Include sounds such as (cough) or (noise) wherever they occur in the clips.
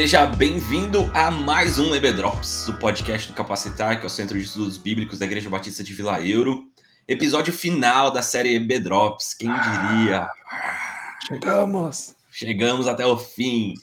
Seja bem-vindo a mais um EB Drops, o podcast do Capacitar, que é o Centro de Estudos Bíblicos da Igreja Batista de Vila Euro. Episódio final da série EB Drops, quem diria? Chegamos! Chegamos até o fim.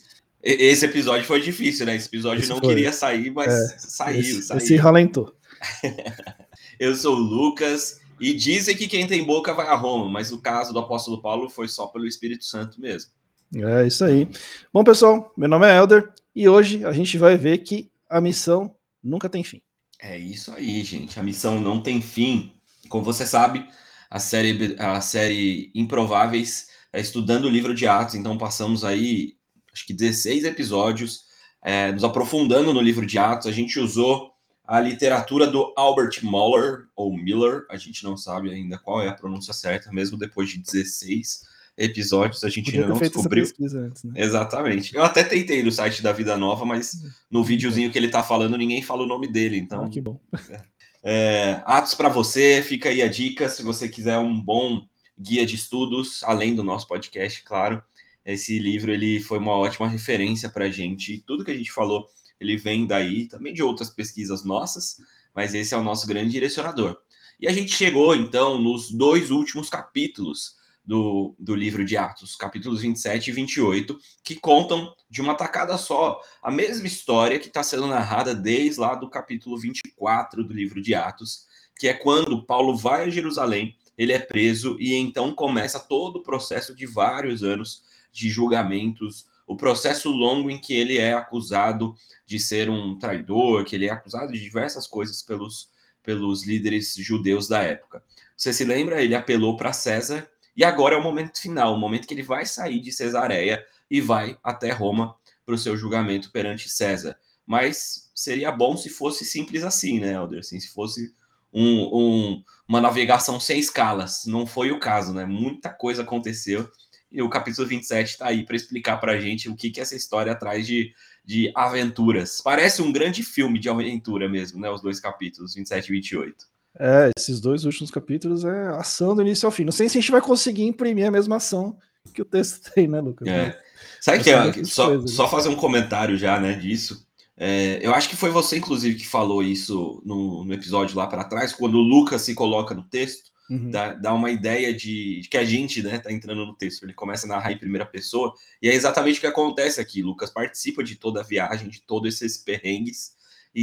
Esse episódio foi difícil, né? Esse episódio esse não foi. queria sair, mas é, saiu, esse, saiu. Esse ralentou. (laughs) Eu sou o Lucas e dizem que quem tem boca vai a Roma, mas o caso do apóstolo Paulo foi só pelo Espírito Santo mesmo. É isso aí. Bom, pessoal, meu nome é Elder e hoje a gente vai ver que a missão nunca tem fim. É isso aí, gente. A missão não tem fim. Como você sabe, a série, a série Improváveis é estudando o livro de Atos, então passamos aí, acho que 16 episódios, é, nos aprofundando no livro de Atos. A gente usou a literatura do Albert Moller, ou Miller, a gente não sabe ainda qual é a pronúncia certa, mesmo depois de 16 episódios, a gente ainda não descobriu. Antes, né? Exatamente. Eu até tentei no site da Vida Nova, mas no videozinho que ele tá falando, ninguém fala o nome dele, então. Ah, que bom. (laughs) É, atos para você, fica aí a dica, se você quiser um bom guia de estudos, além do nosso podcast, claro. Esse livro ele foi uma ótima referência para a gente. Tudo que a gente falou, ele vem daí, também de outras pesquisas nossas, mas esse é o nosso grande direcionador. E a gente chegou, então, nos dois últimos capítulos do, do livro de Atos, capítulos 27 e 28, que contam de uma tacada só a mesma história que está sendo narrada desde lá do capítulo 24 do livro de Atos, que é quando Paulo vai a Jerusalém, ele é preso e então começa todo o processo de vários anos de julgamentos, o processo longo em que ele é acusado de ser um traidor, que ele é acusado de diversas coisas pelos, pelos líderes judeus da época. Você se lembra? Ele apelou para César e agora é o momento final, o momento que ele vai sair de Cesareia e vai até Roma para o seu julgamento perante César. Mas seria bom se fosse simples assim, né, Helder? Assim, se fosse um, um, uma navegação sem escalas. Não foi o caso, né? Muita coisa aconteceu. E o capítulo 27 está aí para explicar para a gente o que, que essa história traz de, de aventuras. Parece um grande filme de aventura mesmo, né? Os dois capítulos, 27 e 28. É, esses dois últimos capítulos é ação do início ao fim. Não sei se a gente vai conseguir imprimir a mesma ação que o texto (laughs) tem, né, Lucas? É. Sabe que é, só, coisas, só fazer um comentário já, né, disso. É, eu acho que foi você, inclusive, que falou isso no, no episódio lá para trás, quando o Lucas se coloca no texto, uhum. dá, dá, uma ideia de, de, que a gente, né, tá entrando no texto. Ele começa a narrar em primeira pessoa, e é exatamente o que acontece aqui. Lucas participa de toda a viagem, de todos esses perrengues,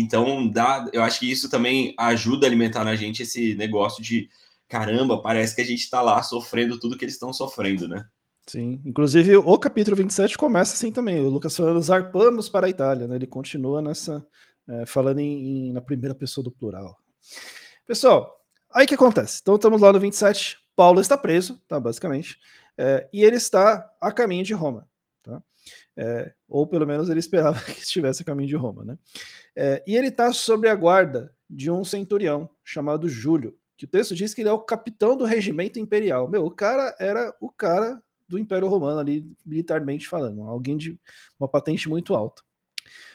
então, dá, eu acho que isso também ajuda a alimentar na gente esse negócio de caramba, parece que a gente está lá sofrendo tudo que eles estão sofrendo, né? Sim, inclusive o capítulo 27 começa assim também, o Lucas falando zarpamos para a Itália, né? Ele continua nessa, é, falando em, em, na primeira pessoa do plural. Pessoal, aí que acontece? Então estamos lá no 27, Paulo está preso, tá, basicamente, é, e ele está a caminho de Roma? É, ou pelo menos ele esperava (laughs) que estivesse a caminho de Roma, né? É, e ele está sob a guarda de um centurião chamado Júlio, que o texto diz que ele é o capitão do regimento imperial. Meu, o cara era o cara do Império Romano ali, militarmente falando, alguém de uma patente muito alta.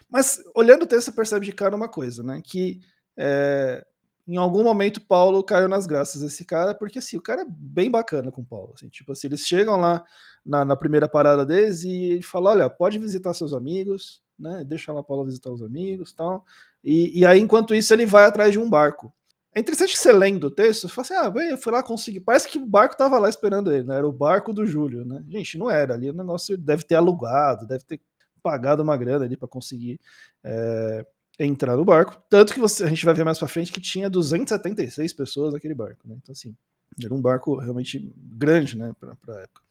Mas olhando o texto, você percebe de cara uma coisa, né? Que é, em algum momento Paulo caiu nas graças desse cara, porque assim, o cara é bem bacana com Paulo. Assim, tipo assim, eles chegam lá na, na primeira parada deles e ele fala: olha, pode visitar seus amigos, né? Deixa lá Paulo visitar os amigos tal. E, e aí, enquanto isso, ele vai atrás de um barco. É interessante que você lendo o texto, você fala assim: ah, bem, eu fui lá conseguir. Parece que o barco estava lá esperando ele, né? Era o barco do Júlio, né? Gente, não era ali. O negócio deve ter alugado, deve ter pagado uma grana ali para conseguir. É entrar no barco. Tanto que você, a gente vai ver mais para frente que tinha 276 pessoas naquele barco. Né? Então, assim, era um barco realmente grande né, para a época.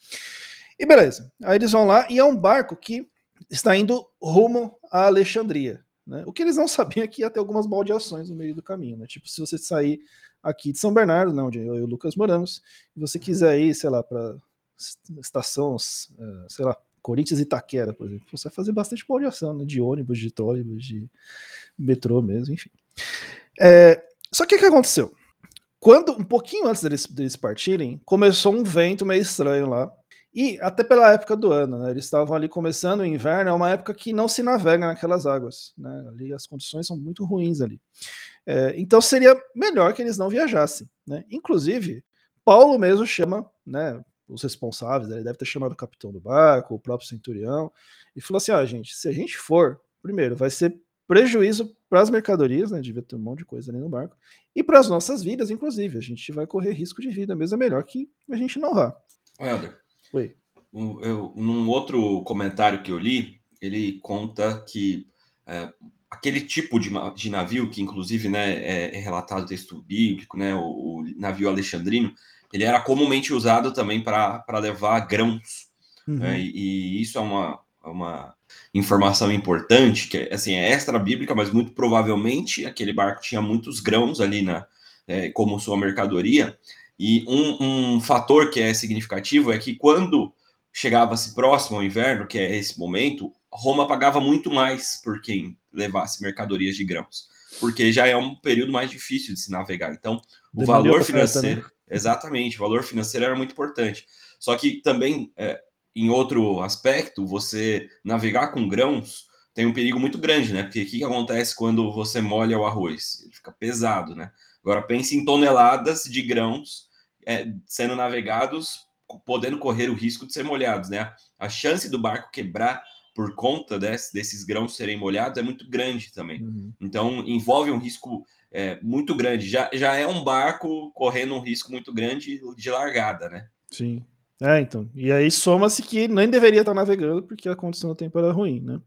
E beleza. Aí eles vão lá e é um barco que está indo rumo a Alexandria. Né? O que eles não sabiam é que ia ter algumas baldeações no meio do caminho. Né? Tipo, se você sair aqui de São Bernardo, né, onde eu e o Lucas moramos, e você quiser ir, sei lá, para estação, eh, sei lá, Corinthians e Itaquera, por exemplo, você vai fazer bastante baldeação, né? De ônibus, de trólebus, de metrô mesmo, enfim. É, só que o que aconteceu? Quando, um pouquinho antes deles, deles partirem, começou um vento meio estranho lá, e até pela época do ano, né? Eles estavam ali começando o inverno, é uma época que não se navega naquelas águas, né? Ali as condições são muito ruins ali. É, então seria melhor que eles não viajassem, né? Inclusive, Paulo mesmo chama, né? os responsáveis, ele deve ter chamado o capitão do barco, o próprio centurião, e falou assim: ó, ah, gente, se a gente for, primeiro, vai ser prejuízo para as mercadorias, né? Devia ter um monte de coisa ali no barco, e para as nossas vidas, inclusive. A gente vai correr risco de vida, mesmo é melhor que a gente não vá. Helder. Oi. Um, eu, num outro comentário que eu li, ele conta que é, aquele tipo de, de, navio, que inclusive né, é, é relatado no texto bíblico, né, o, o, navio alexandrino, ele era comumente usado também para levar grãos. Uhum. Né, e, e, isso é uma, uma informação importante, que assim, é extra bíblica, mas muito provavelmente aquele barco tinha muitos grãos ali na, é, como sua mercadoria. E um, um fator que é significativo é que quando chegava-se próximo ao inverno, que é esse momento, Roma pagava muito mais por quem levasse mercadorias de grãos, porque já é um período mais difícil de se navegar. Então, o valor financeiro, né? exatamente, o valor financeiro era muito importante. Só que também, é, em outro aspecto, você navegar com grãos tem um perigo muito grande, né? Porque o que, que acontece quando você molha o arroz? Ele fica pesado, né? Agora pense em toneladas de grãos é, sendo navegados, podendo correr o risco de ser molhados, né? A chance do barco quebrar por conta desse, desses grãos serem molhados é muito grande também. Uhum. Então, envolve um risco é, muito grande. Já, já é um barco correndo um risco muito grande de largada, né? Sim. É, então. E aí soma-se que nem deveria estar navegando porque a condição do tempo era ruim, né?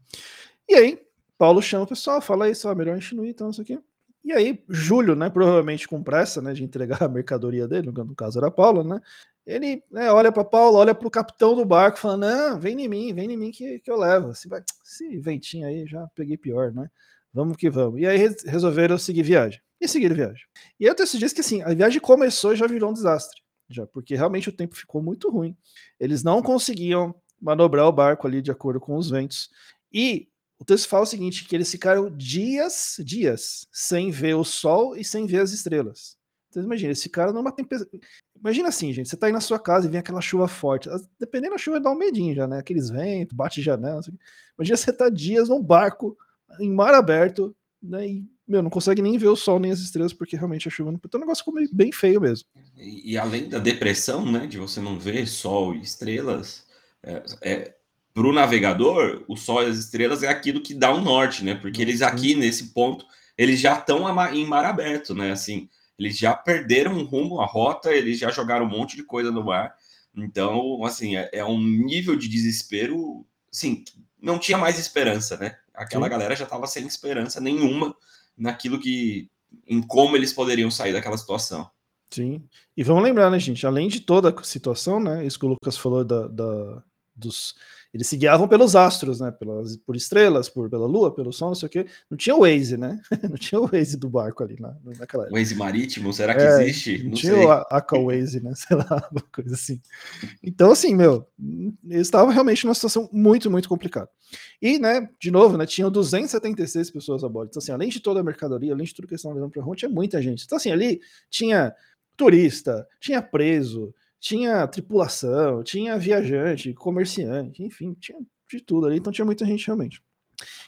E aí, Paulo chama o pessoal, fala isso, ó, melhor a gente não ir, então, isso aqui. E aí, Júlio, né, provavelmente com pressa, né, de entregar a mercadoria dele, no caso era Paulo, né, ele né, olha para Paulo, olha para o capitão do barco, falando: Não, vem em mim, vem em mim que, que eu levo. Se vai, esse ventinho aí já peguei pior, né? Vamos que vamos. E aí resolveram seguir viagem. E seguir viagem. E aí o texto diz que assim, a viagem começou e já virou um desastre. Já, porque realmente o tempo ficou muito ruim. Eles não conseguiam manobrar o barco ali de acordo com os ventos. E o texto fala o seguinte: que eles ficaram dias, dias, sem ver o sol e sem ver as estrelas. Então, imagina, esse cara numa tempestade. Imagina assim, gente, você tá aí na sua casa e vem aquela chuva forte. Dependendo da chuva, dá um medinho já, né? Aqueles ventos, bate janela. Imagina você tá dias num barco, em mar aberto, né? E, meu, não consegue nem ver o sol nem as estrelas, porque realmente a chuva não. Então o negócio ficou bem feio mesmo. E, e, além da depressão, né? De você não ver sol e estrelas, é, é, para o navegador, o sol e as estrelas é aquilo que dá o um norte, né? Porque eles aqui, nesse ponto, eles já estão em mar aberto, né? Assim eles já perderam o rumo, a rota, eles já jogaram um monte de coisa no mar. Então, assim, é, é um nível de desespero, assim, não tinha mais esperança, né? Aquela Sim. galera já estava sem esperança nenhuma naquilo que, em como eles poderiam sair daquela situação. Sim. E vamos lembrar, né, gente? Além de toda a situação, né? Isso que o Lucas falou da, da dos eles se guiavam pelos astros, né? Pelas, por estrelas, por, pela lua, pelo sol, não sei o quê. Não tinha o Waze, né? (laughs) não tinha o Waze do barco ali na, naquela época. Waze marítimo, será que é, existe? Não, não tinha sei. o Aqua Waze, né? (laughs) Sei lá, uma coisa assim. Então, assim, meu, eles estavam realmente numa situação muito, muito complicada. E, né, de novo, né, tinham 276 pessoas a bordo. Então, assim, além de toda a mercadoria, além de tudo que eles estavam levando para Roma, tinha muita gente. Então, assim, ali tinha turista, tinha preso, tinha tripulação, tinha viajante, comerciante, enfim, tinha de tudo ali, então tinha muita gente realmente.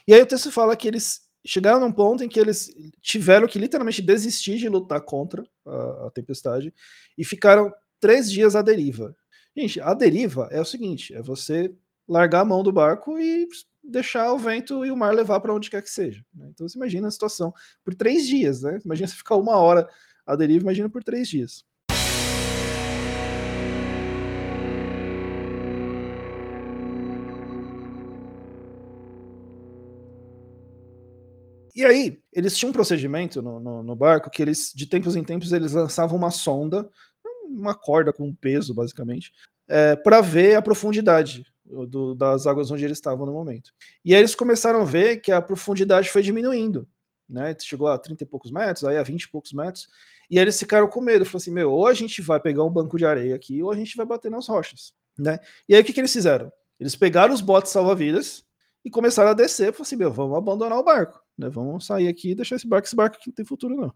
E aí o texto fala que eles chegaram num ponto em que eles tiveram que literalmente desistir de lutar contra a, a tempestade e ficaram três dias à deriva. Gente, a deriva é o seguinte: é você largar a mão do barco e deixar o vento e o mar levar para onde quer que seja. Né? Então você imagina a situação por três dias, né? Imagina você ficar uma hora à deriva, imagina por três dias. E aí, eles tinham um procedimento no, no, no, barco que eles, de tempos em tempos, eles lançavam uma sonda, uma corda com peso, basicamente, é, para ver a profundidade do, das águas onde eles estavam no momento. E aí eles começaram a ver que a profundidade foi diminuindo, né? Chegou a 30 e poucos metros, aí a 20 e poucos metros, e aí eles ficaram com medo, falaram assim, meu, ou a gente vai pegar um banco de areia aqui, ou a gente vai bater nas rochas, né? E aí o que, que eles fizeram? Eles pegaram os botes salva-vidas e começaram a descer, falaram assim, meu, vamos abandonar o barco. Né? Vamos sair aqui e deixar esse barco, esse barco aqui não tem futuro, não.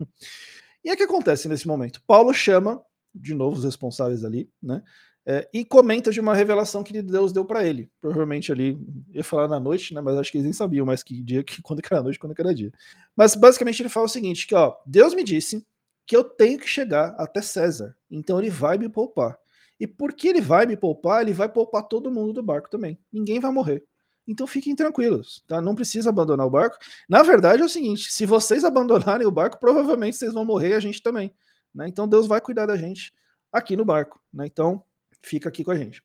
E o que acontece nesse momento? Paulo chama, de novo, os responsáveis ali, né? É, e comenta de uma revelação que Deus deu para ele. Provavelmente ali, ia falar na noite, né? Mas acho que eles nem sabiam mais que dia, que, (laughs) quando que era noite, quando que era dia. Mas basicamente ele fala o seguinte: que ó, Deus me disse que eu tenho que chegar até César, então ele vai me poupar. E porque ele vai me poupar, ele vai poupar todo mundo do barco também. Ninguém vai morrer. Então fiquem tranquilos, tá? Não precisa abandonar o barco. Na verdade é o seguinte: se vocês (laughs) abandonarem o barco, provavelmente vocês vão morrer e a gente também. Né? Então Deus vai cuidar da gente aqui no barco. Né? Então fica aqui com a gente.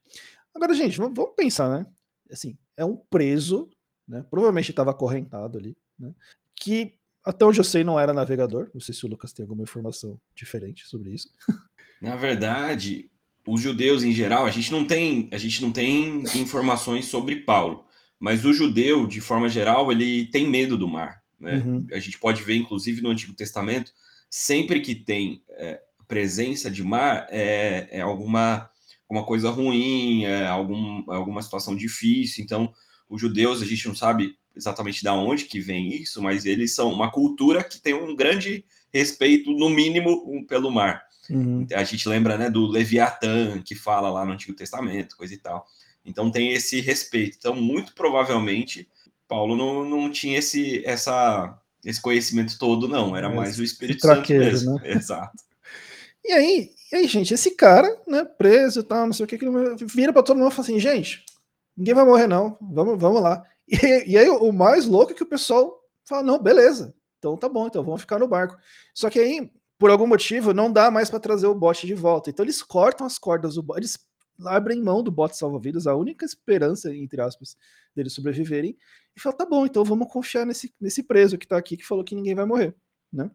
Agora, gente, vamos pensar, né? Assim, é um preso, né? Provavelmente estava acorrentado ali, né? Que até onde eu sei não era navegador. Não sei se o Lucas tem alguma informação diferente sobre isso. (laughs) Na verdade, os judeus em geral, a gente não tem, a gente não tem informações sobre Paulo, mas o judeu, de forma geral, ele tem medo do mar. Né? Uhum. A gente pode ver, inclusive, no Antigo Testamento, sempre que tem é, presença de mar, é, é alguma, alguma coisa ruim, é algum, alguma situação difícil. Então, os judeus, a gente não sabe exatamente de onde que vem isso, mas eles são uma cultura que tem um grande respeito, no mínimo, pelo mar. Uhum. A gente lembra né, do Leviatã, que fala lá no Antigo Testamento, coisa e tal. Então tem esse respeito. Então, muito provavelmente, Paulo não, não tinha esse, essa, esse conhecimento todo, não. Era mais o Espírito Santo mesmo. Né? (laughs) Exato. E aí, e aí, gente, esse cara, né, preso e tal, não sei o que, que vira para todo mundo e fala assim, gente, ninguém vai morrer, não. Vamos, vamos lá. (laughs) E, e aí o mais louco é que o pessoal fala, não, beleza. Então tá bom, então vamos ficar no barco. Só que aí, por algum motivo, não dá mais para trazer o bote de volta. Então eles cortam as cordas do bote, eles abrem mão do bote salva-vidas, a única esperança, entre aspas, deles sobreviverem, e falam, tá bom, então vamos confiar nesse, nesse preso que tá aqui, que falou que ninguém vai morrer, né?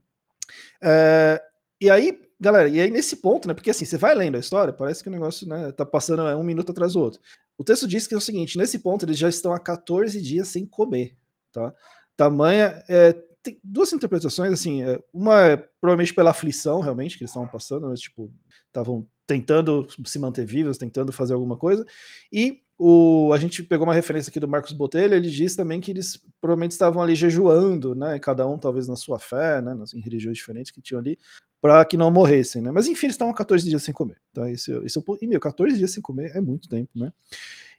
É, e aí, galera, e aí nesse ponto, né? Porque assim, você vai lendo a história, parece que o negócio, né, tá passando um minuto atrás do outro. O texto diz que é o seguinte: nesse ponto eles já estão há 14 dias sem comer, tá? Tamanha. É, tem duas interpretações, assim, é, uma é provavelmente pela aflição, realmente, que eles estavam passando, mas, tipo, estavam tentando se manter vivos, tentando fazer alguma coisa, e o, a gente pegou uma referência aqui do Marcos Botelho, ele diz também que eles provavelmente estavam ali jejuando, né? Cada um talvez na sua fé, né? Em religiões diferentes que tinham ali, para que não morressem, né? Mas enfim, eles estavam 14 dias sem comer. Tá? Esse, é e meu, 14 dias sem comer é muito tempo, né?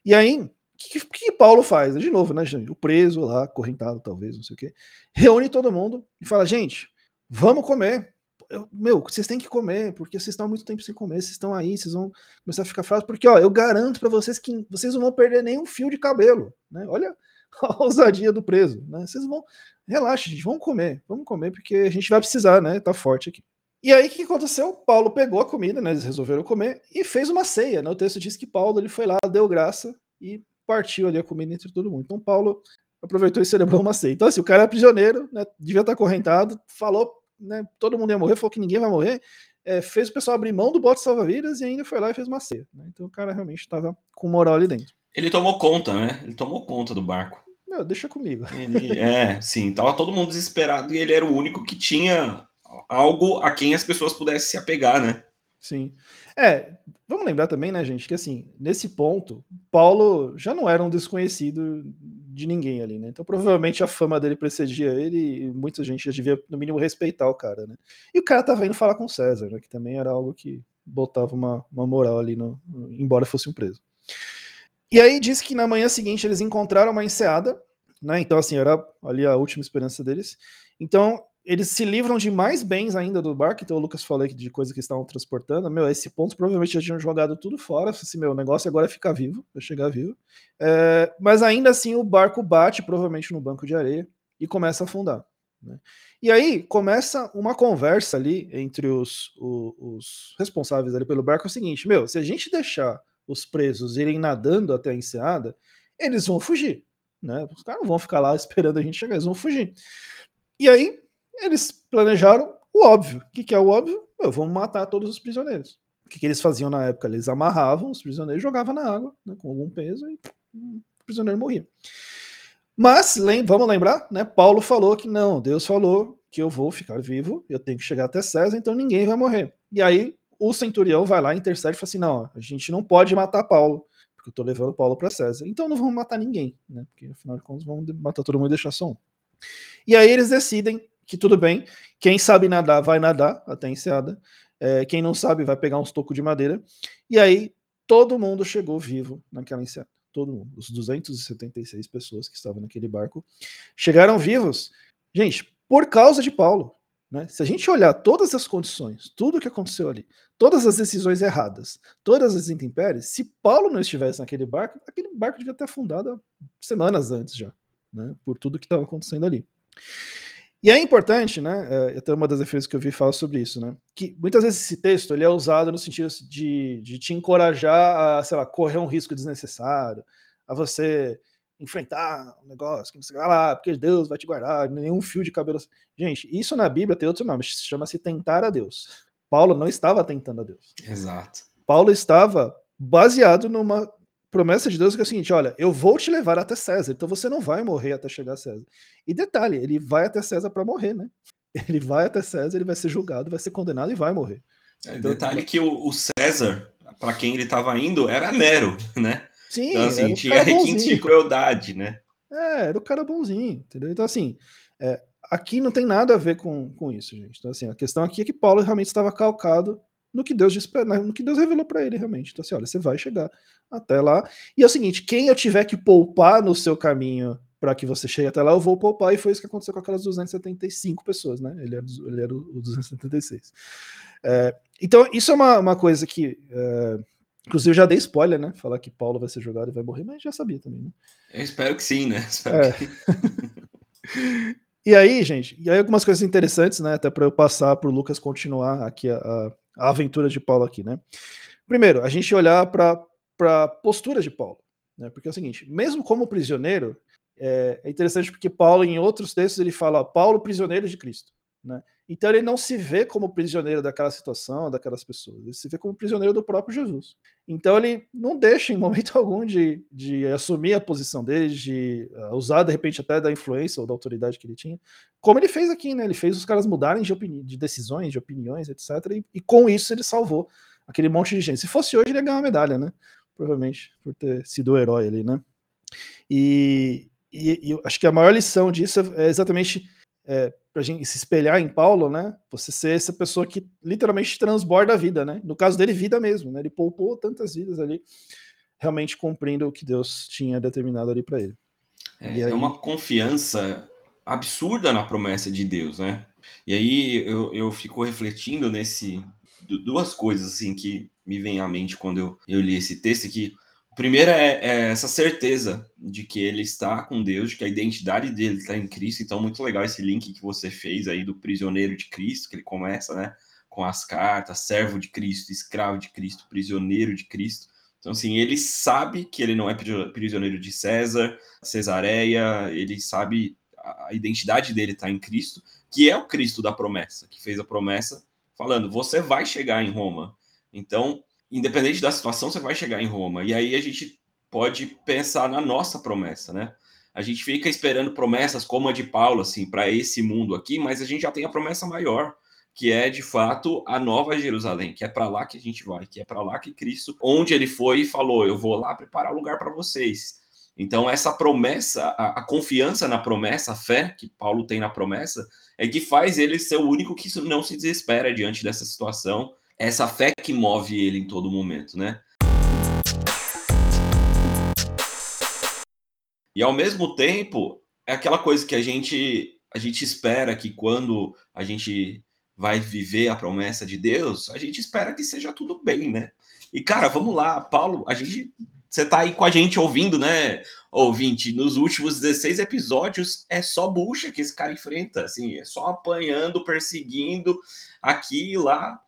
E aí, que, que, Paulo faz? De novo, né, gente? O preso lá, correntado, talvez, não sei o quê, reúne todo mundo e fala: gente, vamos comer eu, meu, vocês têm que comer, porque vocês estão há muito tempo sem comer, vocês estão aí, vocês vão começar a ficar fracos, porque ó, eu garanto para vocês que vocês não vão perder nenhum fio de cabelo, né? Olha (laughs) a ousadia do preso, né? Vocês vão, relaxa, gente, vamos comer, vamos comer, porque a gente vai precisar, né? Tá forte aqui. E aí o que aconteceu? Paulo pegou a comida, né? Eles resolveram comer e fez uma ceia, né? O texto diz que Paulo ele foi lá, deu graça e partiu ali a comida entre todo mundo. Então Paulo aproveitou e celebrou uma ceia. Então assim, o cara é prisioneiro, né? Devia estar correntado, falou né, todo mundo ia morrer, falou que ninguém vai morrer, é, fez o pessoal abrir mão do bote salva-vidas e ainda foi lá e fez uma ceia. Né? Então o cara realmente estava com moral ali dentro. Ele tomou conta, né? Ele tomou conta do barco. Não, deixa comigo. Ele, é, sim, tava todo mundo desesperado e ele era o único que tinha algo a quem as pessoas pudessem se apegar, né? Sim. É, vamos lembrar também, né, gente, que assim, nesse ponto, Paulo já não era um desconhecido de ninguém ali, né? Então provavelmente a fama dele precedia ele e muita gente já devia, no mínimo, respeitar o cara, né? E o cara tava indo falar com César, né? Que também era algo que botava uma, uma moral ali, no, embora fosse um preso. E aí diz que na manhã seguinte eles encontraram uma enseada, né? Então, assim, era ali a última esperança deles. Então, eles se livram de mais bens ainda do barco, então o Lucas falou aqui de coisa que estavam transportando. Meu, esse ponto provavelmente já tinham jogado tudo fora. Assim, meu, negócio agora é ficar vivo, vai chegar vivo. É, mas ainda assim o barco bate provavelmente no banco de areia e começa a afundar. Né? E aí começa uma conversa ali entre os, os, os, responsáveis ali pelo barco. É o seguinte: meu, se a gente deixar os presos irem nadando até a enseada, eles vão fugir. Né? Os caras não vão ficar lá esperando a gente chegar, eles vão fugir. E aí eles planejaram o óbvio. O que, que é o óbvio? Eu, vamos matar todos os prisioneiros. O que, que eles faziam na época? Eles amarravam os prisioneiros, jogavam na água né, com algum peso e o prisioneiro morria. Mas lem vamos lembrar, né? Paulo falou que não, Deus falou que eu vou ficar vivo, eu tenho que chegar até César, então ninguém vai morrer. E aí o centurião vai lá, intercede e fala assim: não, a gente não pode matar Paulo, porque eu tô levando Paulo para César. Então não vamos matar ninguém, né? Porque afinal de contas vamos matar todo mundo e deixar só um. E aí eles decidem que tudo bem. Quem sabe nadar vai nadar até a enseada. É, quem não sabe vai pegar uns tocos de madeira. E aí todo mundo chegou vivo naquela enseada. Todo mundo. Os 276 pessoas que estavam naquele barco chegaram vivos. Gente, por causa de Paulo. Né? Se a gente olhar todas as condições, tudo que aconteceu ali, todas as decisões erradas, todas as intempéries, se Paulo não estivesse naquele barco, aquele barco devia ter afundado semanas antes já, né? por tudo que estava acontecendo ali. E é importante, né? É, até uma das referências que eu vi fala sobre isso, né? Que muitas vezes esse texto ele é usado no sentido de, de te encorajar a, sei lá, correr um risco desnecessário, a você enfrentar um negócio, que você vai lá, porque Deus vai te guardar, nenhum fio de cabelo. Gente, isso na Bíblia tem outro nome, chama-se tentar a Deus. Paulo não estava tentando a Deus. Exato. Paulo estava baseado numa promessa de Deus que é o seguinte: olha, eu vou te levar até César, então você não vai morrer até chegar a César. E detalhe, ele vai até César para morrer, né? (laughs) Ele vai até César, ele vai ser julgado, vai ser condenado e vai morrer. É, então, detalhe que o, o César, para quem ele estava indo, era Nero, né? Sim, então, assim, tinha requinte (laughs) de crueldade, né? É, era o cara bonzinho, entendeu? Então, assim, é, aqui não tem nada a ver com, com isso, gente. Então, assim, a questão aqui é que Paulo realmente estava calcado no que Deus disse, no que Deus revelou para ele, realmente. Então, assim, olha, você vai chegar até lá. E é o seguinte: quem eu tiver que poupar no seu caminho para que você chegue até lá, eu vou poupar, e foi isso que aconteceu com aquelas 275 pessoas, né? Ele era, ele era o 276. É, então, isso é uma, uma coisa que. É, inclusive, eu já dei spoiler, né? Falar que Paulo vai ser jogado e vai morrer, mas já sabia também, né? Eu espero que sim, né? (laughs) É. Que... (laughs) e aí, gente, e aí algumas coisas interessantes, né? Até para eu passar para o Lucas continuar aqui a, a, a aventura de Paulo aqui, né? Primeiro, a gente olhar para a postura de Paulo. Né? Porque é o seguinte, mesmo como prisioneiro, é, é, interessante porque Paulo, em outros textos, ele fala Paulo, prisioneiro de Cristo. Né? Então ele não se vê como prisioneiro daquela situação, daquelas pessoas, ele se vê como prisioneiro do próprio Jesus. Então ele não deixa em momento (laughs) algum de, de assumir a posição dele, de uh, usar de repente até da influência ou da autoridade que ele tinha, como ele fez aqui, né? Ele fez os caras mudarem de, de decisões, de opiniões, etc. E, e, com isso ele salvou aquele monte de gente. Se fosse hoje, ele ia ganhar uma medalha, né? provavelmente, por ter sido o herói ali, né? E, e, e acho que a maior lição disso é exatamente é, para a gente se espelhar em Paulo, né? Você ser essa pessoa que literalmente transborda a vida, né? No caso dele, vida mesmo, né? Ele poupou tantas vidas ali, realmente cumprindo o que Deus tinha determinado ali para ele. É, aí... é, uma confiança absurda na promessa de Deus, né? E aí eu, eu fico refletindo nesse duas coisas assim que me vem à mente quando eu, eu li esse texto, que primeiro é, é, essa certeza de que ele está com Deus, de que a identidade dele está em Cristo. Então, muito legal esse link que você fez aí do prisioneiro de Cristo, que ele começa, né? Com as cartas, servo de Cristo, escravo de Cristo, prisioneiro de Cristo. Então, assim, ele sabe que ele não é prisioneiro de César, Cesareia, ele sabe a identidade dele está em Cristo, que é o Cristo da promessa, que fez a promessa falando: você vai chegar em Roma. Então, independente da situação, você vai chegar em Roma. E aí a gente pode pensar na nossa promessa, né? A gente fica esperando promessas como a de Paulo, assim, para esse mundo aqui, mas a gente já tem a promessa maior, que é de fato a nova Jerusalém, que é para lá que a gente vai, que é para lá que Cristo, onde ele foi e falou: Eu vou lá preparar lugar para vocês. Então, essa promessa, a, a, confiança na promessa, a fé que Paulo tem na promessa, é que faz ele ser o único que não se desespera diante dessa situação essa fé que move ele em todo momento, né? E ao mesmo tempo, é aquela coisa que a gente a gente espera que quando a gente vai viver a promessa de Deus, a gente espera que seja tudo bem, né? E cara, vamos lá, Paulo, a gente você tá aí com a gente ouvindo, né, ouvinte? Nos últimos 16 episódios é só bucha que esse cara enfrenta, assim, é só apanhando, perseguindo aqui e lá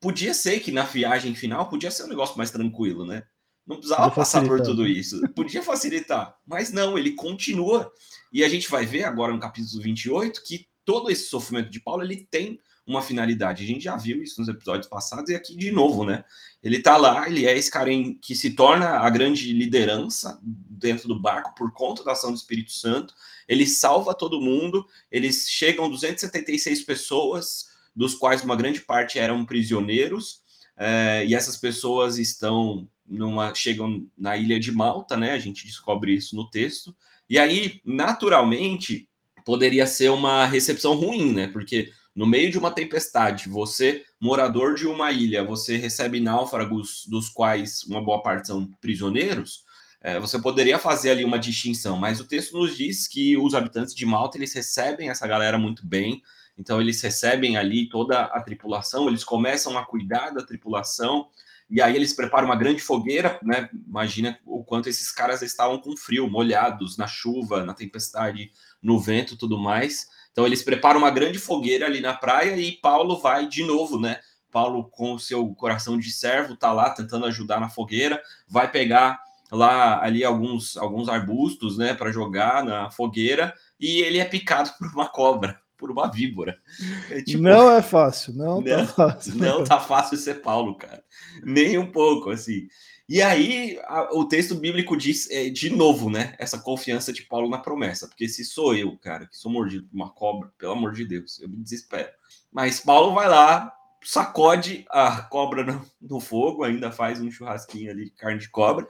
podia ser que na viagem final podia ser um negócio mais tranquilo, né? Não precisava passar por tudo isso. Podia facilitar. Mas não, ele continua. E a gente vai ver agora no capítulo 28 que todo esse sofrimento de Paulo ele tem uma finalidade. A gente já viu isso nos episódios passados e aqui de novo, né? Ele tá lá, ele é esse cara que se torna a grande liderança dentro do barco por conta da ação do Espírito Santo. Ele salva todo mundo, eles chegam 276 pessoas, dos quais uma grande parte eram prisioneiros, é, e essas pessoas estão numa chegam na ilha de Malta, né? A gente descobre isso no texto. E aí, naturalmente, poderia ser uma recepção ruim, né? Porque no meio de uma tempestade, você, morador de uma ilha, você recebe náufragos, dos quais uma boa parte são prisioneiros, é, você poderia fazer ali uma distinção, mas o texto nos diz que os habitantes de Malta eles recebem essa galera muito bem, Então eles recebem ali toda a tripulação, eles começam a cuidar da tripulação, e aí eles preparam uma grande fogueira, né? Imagina o quanto esses caras estavam com frio, molhados na chuva, na tempestade, no vento, tudo mais. Então eles preparam uma grande fogueira ali na praia e Paulo vai de novo, né? Paulo com o seu coração de servo tá lá tentando ajudar na fogueira, vai pegar lá ali alguns alguns arbustos, né, para jogar na fogueira e ele é picado (laughs) por uma cobra por uma víbora. (laughs) É, tipo, não é fácil, não, tá não tá fácil. Não tá fácil ser Paulo, cara. Nem um pouco, assim. E aí, a, o texto bíblico diz, é, de novo, né, essa confiança de Paulo na promessa, porque se sou eu, cara, que sou mordido por uma cobra, pelo amor de Deus, eu me desespero. Mas Paulo vai lá, sacode a cobra no, no fogo, ainda faz um churrasquinho ali de carne de cobra,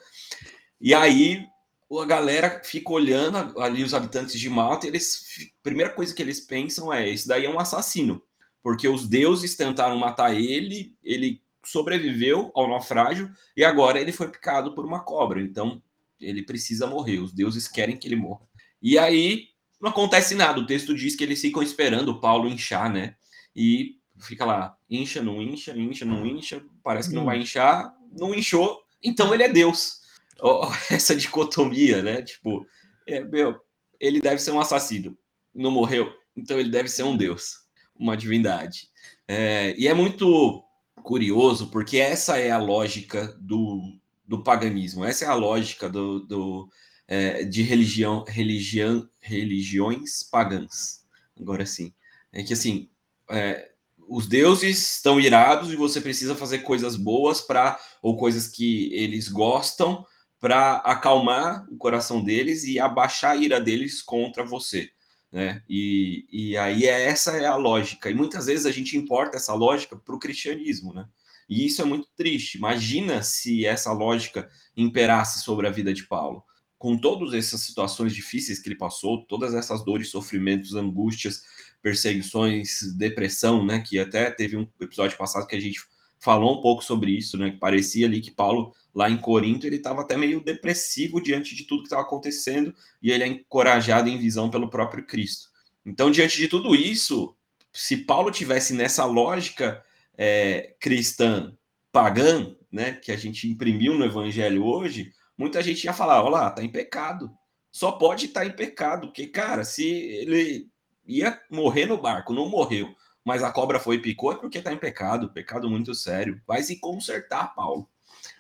e aí a galera fica olhando ali os habitantes de Malta, e eles, a primeira coisa que eles pensam é: esse daí é um assassino, porque os deuses tentaram matar ele, ele sobreviveu ao naufrágio e agora ele foi picado por uma cobra, então ele precisa morrer, os deuses querem que ele morra. E aí não acontece nada, o texto diz que eles ficam esperando o Paulo inchar, né? E fica lá, incha, não incha, incha, não incha, parece que não vai inchar, não inchou, então ele é Deus (laughs) essa dicotomia, né? Tipo, é, meu, ele deve ser um assassino, não morreu, então ele deve ser um deus, uma divindade. É, e é muito curioso, porque essa é a lógica do, do paganismo, essa é a lógica do, do é, de religião, religião, religiões pagãs. Agora sim, é que assim, é, os deuses estão irados e você precisa fazer coisas boas para ou coisas que eles gostam para acalmar o coração deles e abaixar a ira deles contra você. Né? E, e aí é, essa é a lógica. E muitas vezes a gente importa essa lógica para o cristianismo, né? E isso é muito triste. Imagina se essa lógica imperasse sobre a vida de Paulo. Com todas essas situações difíceis que ele passou, todas essas dores, sofrimentos, angústias, perseguições, depressão, né? Que até teve um episódio passado que a gente falou um pouco sobre isso, né? Que parecia ali que Paulo lá em Corinto, ele estava até meio depressivo diante de tudo que estava acontecendo e ele é encorajado em visão pelo próprio Cristo. Então, diante de tudo isso, se Paulo tivesse nessa lógica é, cristã pagã, né, que a gente imprimiu no Evangelho hoje, muita gente ia falar: olha lá, tá em pecado. Só pode estar tá em pecado, porque, cara, se ele ia morrer no barco, não morreu, mas a cobra foi e picou, é porque tá em pecado, pecado muito sério. Vai se consertar, Paulo.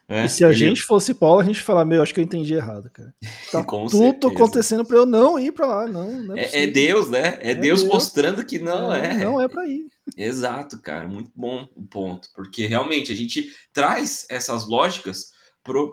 É, e se a ele... gente fosse Paulo, a gente falar, meu, acho que eu entendi errado, cara. (laughs) Tá tudo certeza. acontecendo para eu não ir para lá, não. não é, é, é, Deus, né? É, é Deus, Deus, mostrando que não é. Não é para ir. Exato, cara, muito bom o ponto, porque realmente a gente traz essas lógicas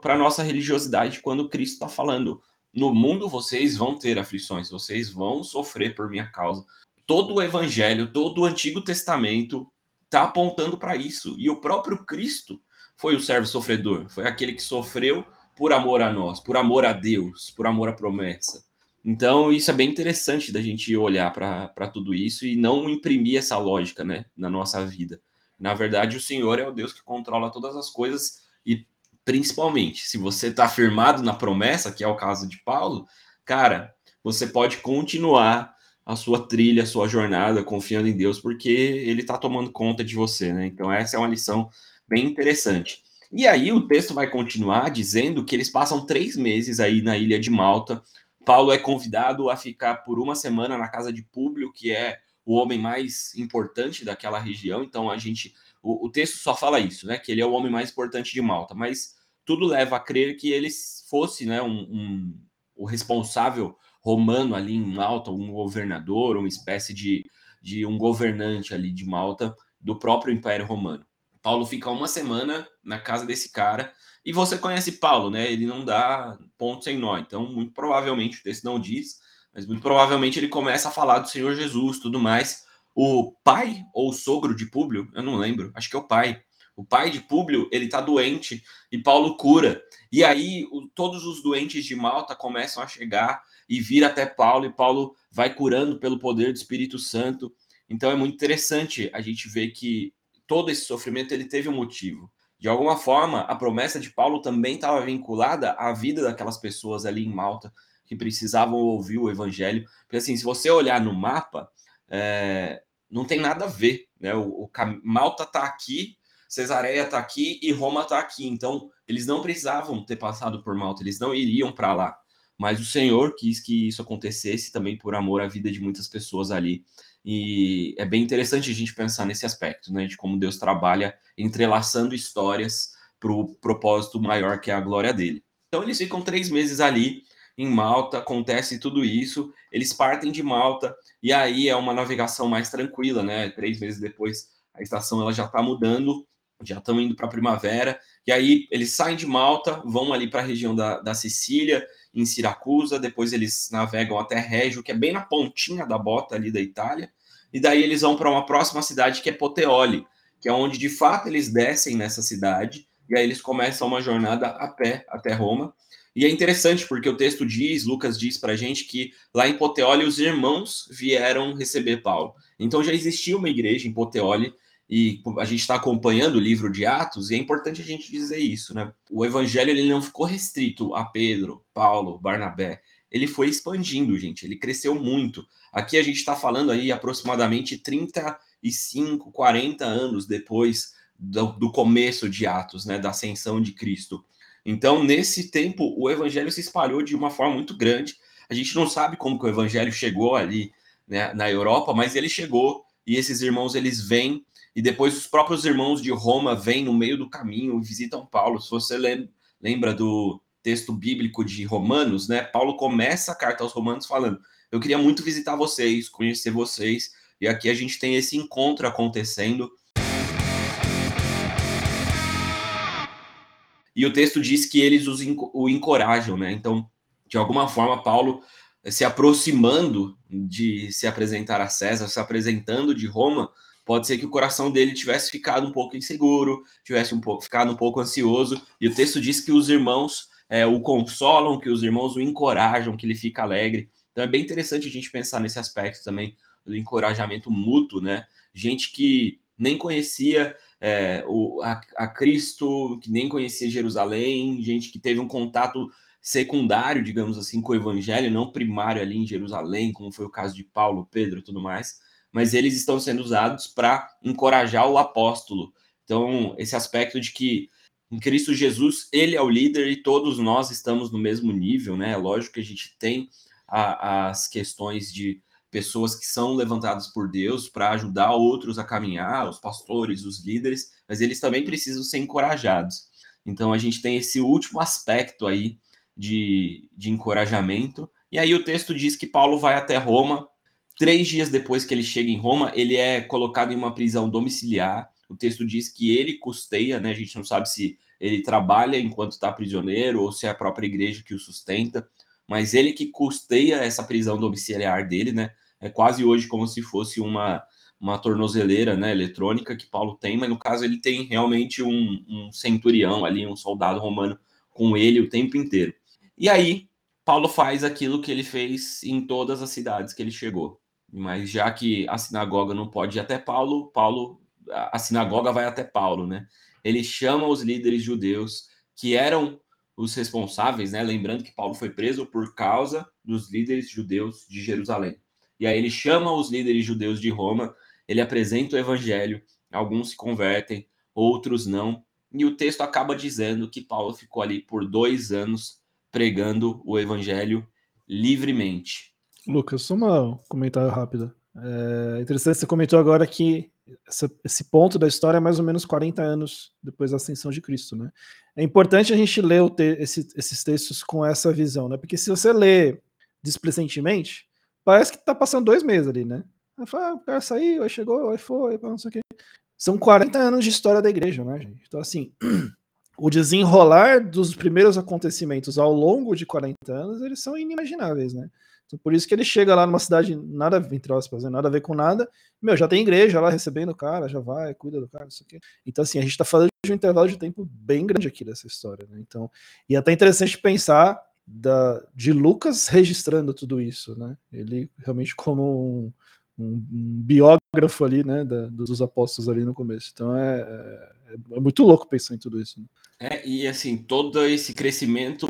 para nossa religiosidade quando Cristo está falando. No mundo vocês vão ter aflições, vocês vão sofrer por minha causa. Todo o Evangelho, todo o Antigo Testamento está apontando para isso. E o próprio Cristo foi o servo sofredor, foi aquele que sofreu por amor a nós, por amor a Deus, por amor à promessa. Então, isso é bem interessante da gente olhar para tudo isso e não imprimir essa lógica né, na nossa vida. Na verdade, o Senhor é o Deus que controla todas as coisas e, principalmente, se você está firmado na promessa, que é o caso de Paulo, cara, você pode continuar a sua trilha, a sua jornada, confiando em Deus, porque Ele está tomando conta de você, né? Então, essa é uma lição bem interessante. E aí o texto vai continuar dizendo que eles passam três meses aí na ilha de Malta. Paulo é convidado a ficar por uma semana na casa de Públio, que é o homem mais importante daquela região. Então a gente, o, o texto só fala isso, né? Que ele é o homem mais importante de Malta. Mas tudo leva a crer que ele fosse, né, um, um o responsável romano ali em Malta, um governador, uma espécie de, de um governante ali de Malta do próprio Império Romano. Paulo fica uma semana na casa desse cara. E você conhece Paulo, né? Ele não dá ponto sem nó. Então, muito provavelmente, o texto não diz, mas muito provavelmente ele começa a falar do Senhor Jesus, tudo mais. O pai ou sogro de Públio, eu não lembro, acho que é o pai. O pai de Públio, ele tá doente e Paulo cura. E aí, o, todos os doentes de Malta começam a chegar e vir até Paulo, e Paulo vai curando pelo poder do Espírito Santo. Então é muito interessante a gente ver que todo esse sofrimento ele teve um motivo. De alguma forma, a promessa de Paulo também estava vinculada à vida daquelas pessoas ali em Malta que precisavam ouvir o evangelho. Porque assim, se você olhar no mapa, é, não tem nada a ver, né? O, o Malta está aqui, Cesareia está aqui e Roma está aqui. Então, eles não precisavam ter passado por Malta, eles não iriam para lá. Mas o Senhor quis que isso acontecesse também por amor à vida de muitas pessoas ali. E é bem interessante a gente pensar nesse aspecto, né? De como Deus trabalha entrelaçando histórias para o propósito maior que é a glória dele. Então eles ficam três meses ali em Malta, acontece tudo isso, eles partem de Malta e aí é uma navegação mais tranquila, né? Três meses depois a estação ela já está mudando, já estão indo para a primavera e aí eles saem de Malta, vão ali para a região da, da Sicília, em Siracusa, depois eles navegam até Régio, que é bem na pontinha da bota ali da Itália, e daí eles vão para uma próxima cidade que é Poteoli, que é onde de fato eles descem nessa cidade, e aí eles começam uma jornada a pé até Roma. E é interessante porque o texto diz, Lucas diz para gente que lá em Poteoli os irmãos vieram receber Paulo. Então já existia uma igreja em Poteoli e a gente está acompanhando o livro de Atos, e é importante a gente dizer isso, né? O evangelho ele não ficou restrito a Pedro, Paulo, Barnabé. Ele foi expandindo, gente. Ele cresceu muito. Aqui a gente está falando aí aproximadamente 35, 40 anos depois do, do começo de Atos, né? Da ascensão de Cristo. Então, nesse tempo, o evangelho se espalhou de uma forma muito grande. A gente não sabe como que o evangelho chegou ali né, na Europa, mas ele chegou e esses irmãos eles vêm e depois os próprios irmãos de Roma vêm no meio do caminho e visitam Paulo. Se você lembra do texto bíblico de Romanos, né? Paulo começa a carta aos Romanos falando: Eu queria muito visitar vocês, conhecer vocês, e aqui a gente tem esse encontro acontecendo. E o texto diz que eles os, o encorajam, né? Então, de alguma forma, Paulo se aproximando de se apresentar a César, se apresentando de Roma, pode ser que o coração dele tivesse ficado um pouco inseguro, tivesse um pouco, ficado um pouco ansioso, e o texto diz que os irmãos é, o consolam, que os irmãos o encorajam, que ele fica alegre. Então é bem interessante a gente pensar nesse aspecto também do encorajamento mútuo, né? Gente que nem conhecia é, o, a, a Cristo, que nem conhecia Jerusalém, gente que teve um contato secundário, digamos assim, com o evangelho, não primário ali em Jerusalém, como foi o caso de Paulo, Pedro e tudo mais, mas eles estão sendo usados para encorajar o apóstolo. Então, esse aspecto de que em Cristo Jesus, ele é o líder e todos nós estamos no mesmo nível, né? É lógico que a gente tem a, as questões de pessoas que são levantadas por Deus para ajudar outros a caminhar, os pastores, os líderes, mas eles também precisam ser encorajados. Então a gente tem esse último aspecto aí de, de encorajamento. E aí o texto diz que Paulo vai até Roma Três dias depois que ele chega em Roma, ele é colocado em uma prisão domiciliar. O texto diz que ele custeia, né? A gente não sabe se ele trabalha enquanto está prisioneiro ou se é a própria igreja que o sustenta, mas ele que custeia essa prisão domiciliar dele, né? É quase hoje como se fosse uma, uma tornozeleira né, eletrônica que Paulo tem, mas no caso ele tem realmente um, um centurião ali, um soldado romano com ele o tempo inteiro. E aí, Paulo faz aquilo que ele fez em todas as cidades que ele chegou. Mas já que a sinagoga não pode ir até Paulo, Paulo, a sinagoga vai até Paulo, né? Ele chama os líderes judeus que eram os responsáveis, né? Lembrando que Paulo foi preso por causa dos líderes judeus de Jerusalém. E aí ele chama os líderes judeus de Roma, ele apresenta o evangelho, alguns se convertem, outros não. E o texto acaba dizendo que Paulo ficou ali por dois anos pregando o evangelho livremente. Lucas, só um comentário rápido. É interessante, você comentou agora que essa, esse ponto da história é mais ou menos 40 anos depois da ascensão de Cristo, né? É importante a gente ler te, esse, esses textos com essa visão, né? Porque se você lê displicentemente, parece que tá passando dois meses ali, né? Fala, ah, o cara saiu, aí chegou, aí foi, não sei o quê. São 40 anos de história da igreja, né, gente? Então, assim, (clears throat) o desenrolar dos primeiros acontecimentos ao longo de 40 anos, eles são inimagináveis, né? Então, por isso que ele chega lá numa cidade nada, entre aspas, né, nada a ver com nada. Meu, já tem igreja lá recebendo o cara, já vai, cuida do cara, isso aqui. Então, assim, a gente está falando de um intervalo de tempo bem grande aqui dessa história, né? Então, e é até interessante pensar da, de Lucas registrando tudo isso, né? Ele realmente como um, um, um biógrafo ali, né, da, dos apóstolos ali no começo. Então é, é, é muito louco pensar em tudo isso. Né? É, e assim, todo esse crescimento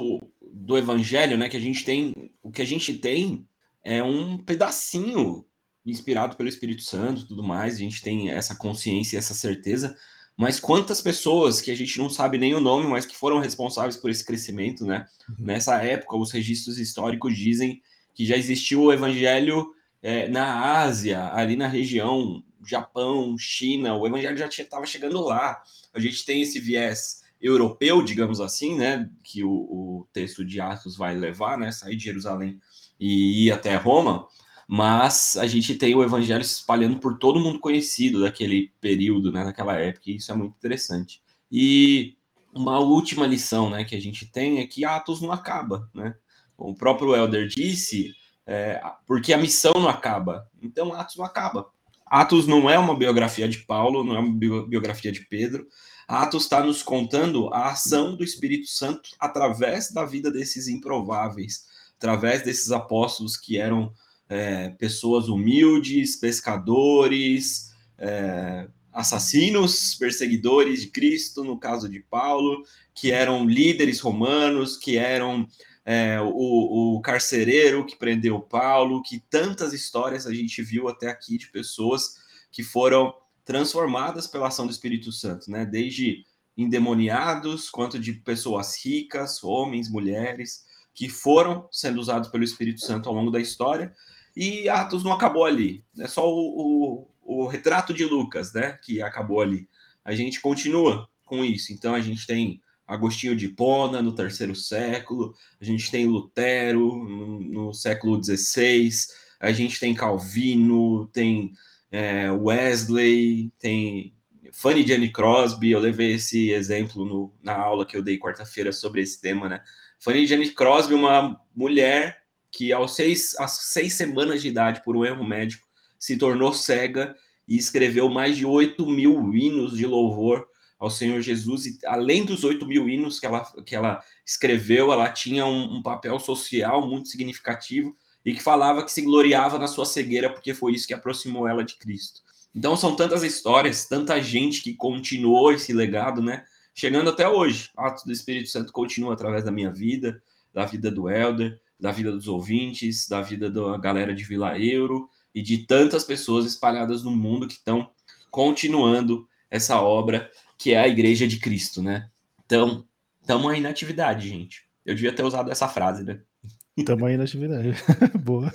do evangelho, né, que a gente tem, o que a gente tem é um pedacinho inspirado pelo Espírito Santo tudo mais, a gente tem essa consciência essa certeza, mas quantas pessoas que a gente não sabe nem o nome, mas que foram responsáveis por esse crescimento, né? Uhum. Nessa época, os registros históricos dizem que já existiu o evangelho é, na Ásia, ali na região, Japão, China, o evangelho já estava chegando lá. A gente tem esse viés europeu, digamos assim, né? Que o, o texto de Atos vai levar, né? Sair de Jerusalém e ir até Roma mas a gente tem o evangelho se espalhando por todo mundo conhecido daquele período, né, naquela época, e isso é muito interessante. E uma última lição, né, que a gente tem é que Atos não acaba, né? O próprio Elder disse, é, porque a missão não acaba, então Atos não acaba. Atos não é uma biografia de Paulo, não é uma biografia de Pedro. Atos está nos contando a ação do Espírito Santo através da vida desses improváveis, através desses apóstolos que eram é, pessoas humildes, pescadores, é, assassinos, perseguidores de Cristo, no caso de Paulo, que eram líderes romanos, que eram é, o, o, carcereiro que prendeu Paulo, que tantas histórias a gente viu até aqui de pessoas que foram transformadas pela ação do Espírito Santo, né? Desde endemoniados, quanto de pessoas ricas, homens, mulheres, que foram sendo usados pelo Espírito Santo ao longo da história e Atos não acabou ali. É só o, o, o retrato de Lucas, né? Que acabou ali. A gente continua com isso. Então a gente tem Agostinho de Hipona no terceiro século, a gente tem Lutero no, no século XVI, a gente tem Calvino, tem é, Wesley, tem Fanny Jane Crosby. Eu levei esse exemplo no, na aula que eu dei quarta-feira sobre esse tema, né? Fanny Jane Crosby, uma mulher que aos seis, às seis semanas de idade, por um erro médico, se tornou cega e escreveu mais de 8 mil hinos de louvor ao Senhor Jesus. E além dos 8 mil hinos que ela, que ela escreveu, ela tinha um, um papel social muito significativo e que falava que se gloriava na sua cegueira, porque foi isso que aproximou ela de Cristo. Então são tantas histórias, tanta gente que continuou esse legado, né? Chegando até hoje. Atos do Espírito Santo continua através da minha vida, da vida do Elder, da vida dos ouvintes, da vida da galera de Vila Euro e de tantas pessoas espalhadas no mundo que estão continuando essa obra que é a Igreja de Cristo, né? Então, estamos aí na atividade, gente. Eu devia ter usado essa frase, né? Estamos aí na atividade. (laughs) Boa.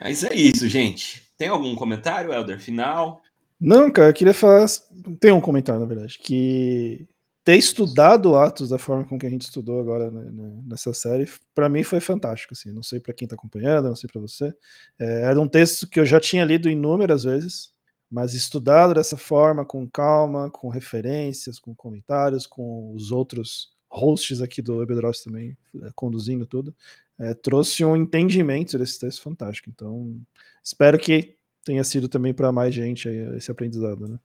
Mas é isso, gente. Tem algum comentário, Helder, final? Não, cara, eu queria falar. Tem um comentário, na verdade, que ter estudado Atos da forma com que a gente estudou agora né, né nessa série, para mim foi fantástico. Assim. Não sei para quem está acompanhando, não sei para você. É, era um texto que eu já tinha lido inúmeras vezes, mas estudado dessa forma, com calma, com referências, com comentários, com os outros hosts aqui do Webdrops também é, conduzindo tudo, é, trouxe um entendimento desse texto fantástico. Então, espero que tenha sido também para mais gente esse aprendizado, né?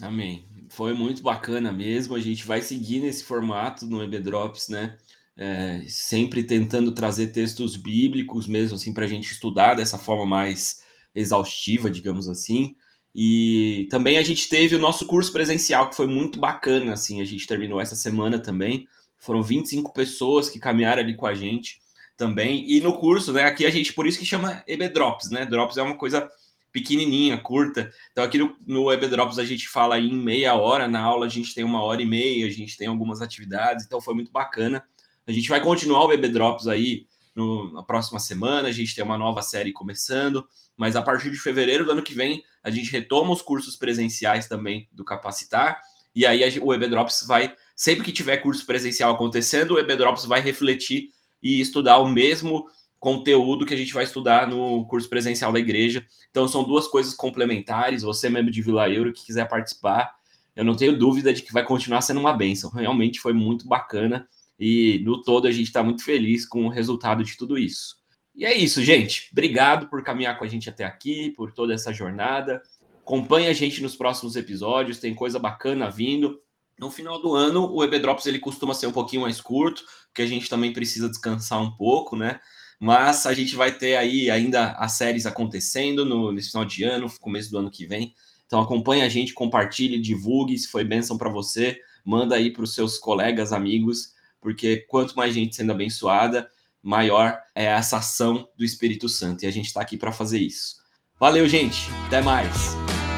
Amém. Foi muito bacana mesmo. A gente vai seguir nesse formato no EB Drops, né? É, sempre tentando trazer textos bíblicos mesmo, assim, para a gente estudar dessa forma mais exaustiva, digamos assim. E também a gente teve o nosso curso presencial, que foi muito bacana, assim, a gente terminou essa semana também. Foram 25 pessoas que caminharam ali com a gente também. E no curso, né, aqui a gente, por isso que chama EB Drops, né? Drops é uma coisa pequenininha, curta. Então, aqui no, no Web Drops a gente fala em meia hora, na aula a gente tem uma hora e meia, a gente tem algumas atividades, então foi muito bacana. A gente vai continuar o Web Drops aí no, na próxima semana, a gente tem uma nova série começando, mas a partir de fevereiro do ano que vem a gente retoma os cursos presenciais também do Capacitar, e aí a, o Web Drops vai, sempre que tiver curso presencial acontecendo, o Web Drops vai refletir e estudar o mesmo conteúdo que a gente vai estudar no curso presencial da igreja. Então, são duas coisas complementares. Você, membro de Vila Euro, que quiser participar, eu não tenho dúvida de que vai continuar sendo uma benção. Realmente foi muito bacana e, no todo, a gente está muito feliz com o resultado de tudo isso. E é isso, gente. Obrigado por caminhar com a gente até aqui, por toda essa jornada. Acompanhe a gente nos próximos episódios, tem coisa bacana vindo. No final do ano, o EB Drops ele costuma ser um pouquinho mais curto, porque a gente também precisa descansar um pouco, né? Mas a gente vai ter aí ainda as séries acontecendo no, nesse final de ano, começo do ano que vem. Então acompanhe a gente, compartilhe, divulgue, se foi bênção para você, manda aí para os seus colegas, amigos, porque quanto mais gente sendo abençoada, maior é essa ação do Espírito Santo. E a gente está aqui para fazer isso. Valeu, gente. Até mais.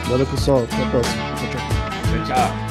Valeu, pessoal. Até a próxima. Tchau, tchau. tchau, tchau.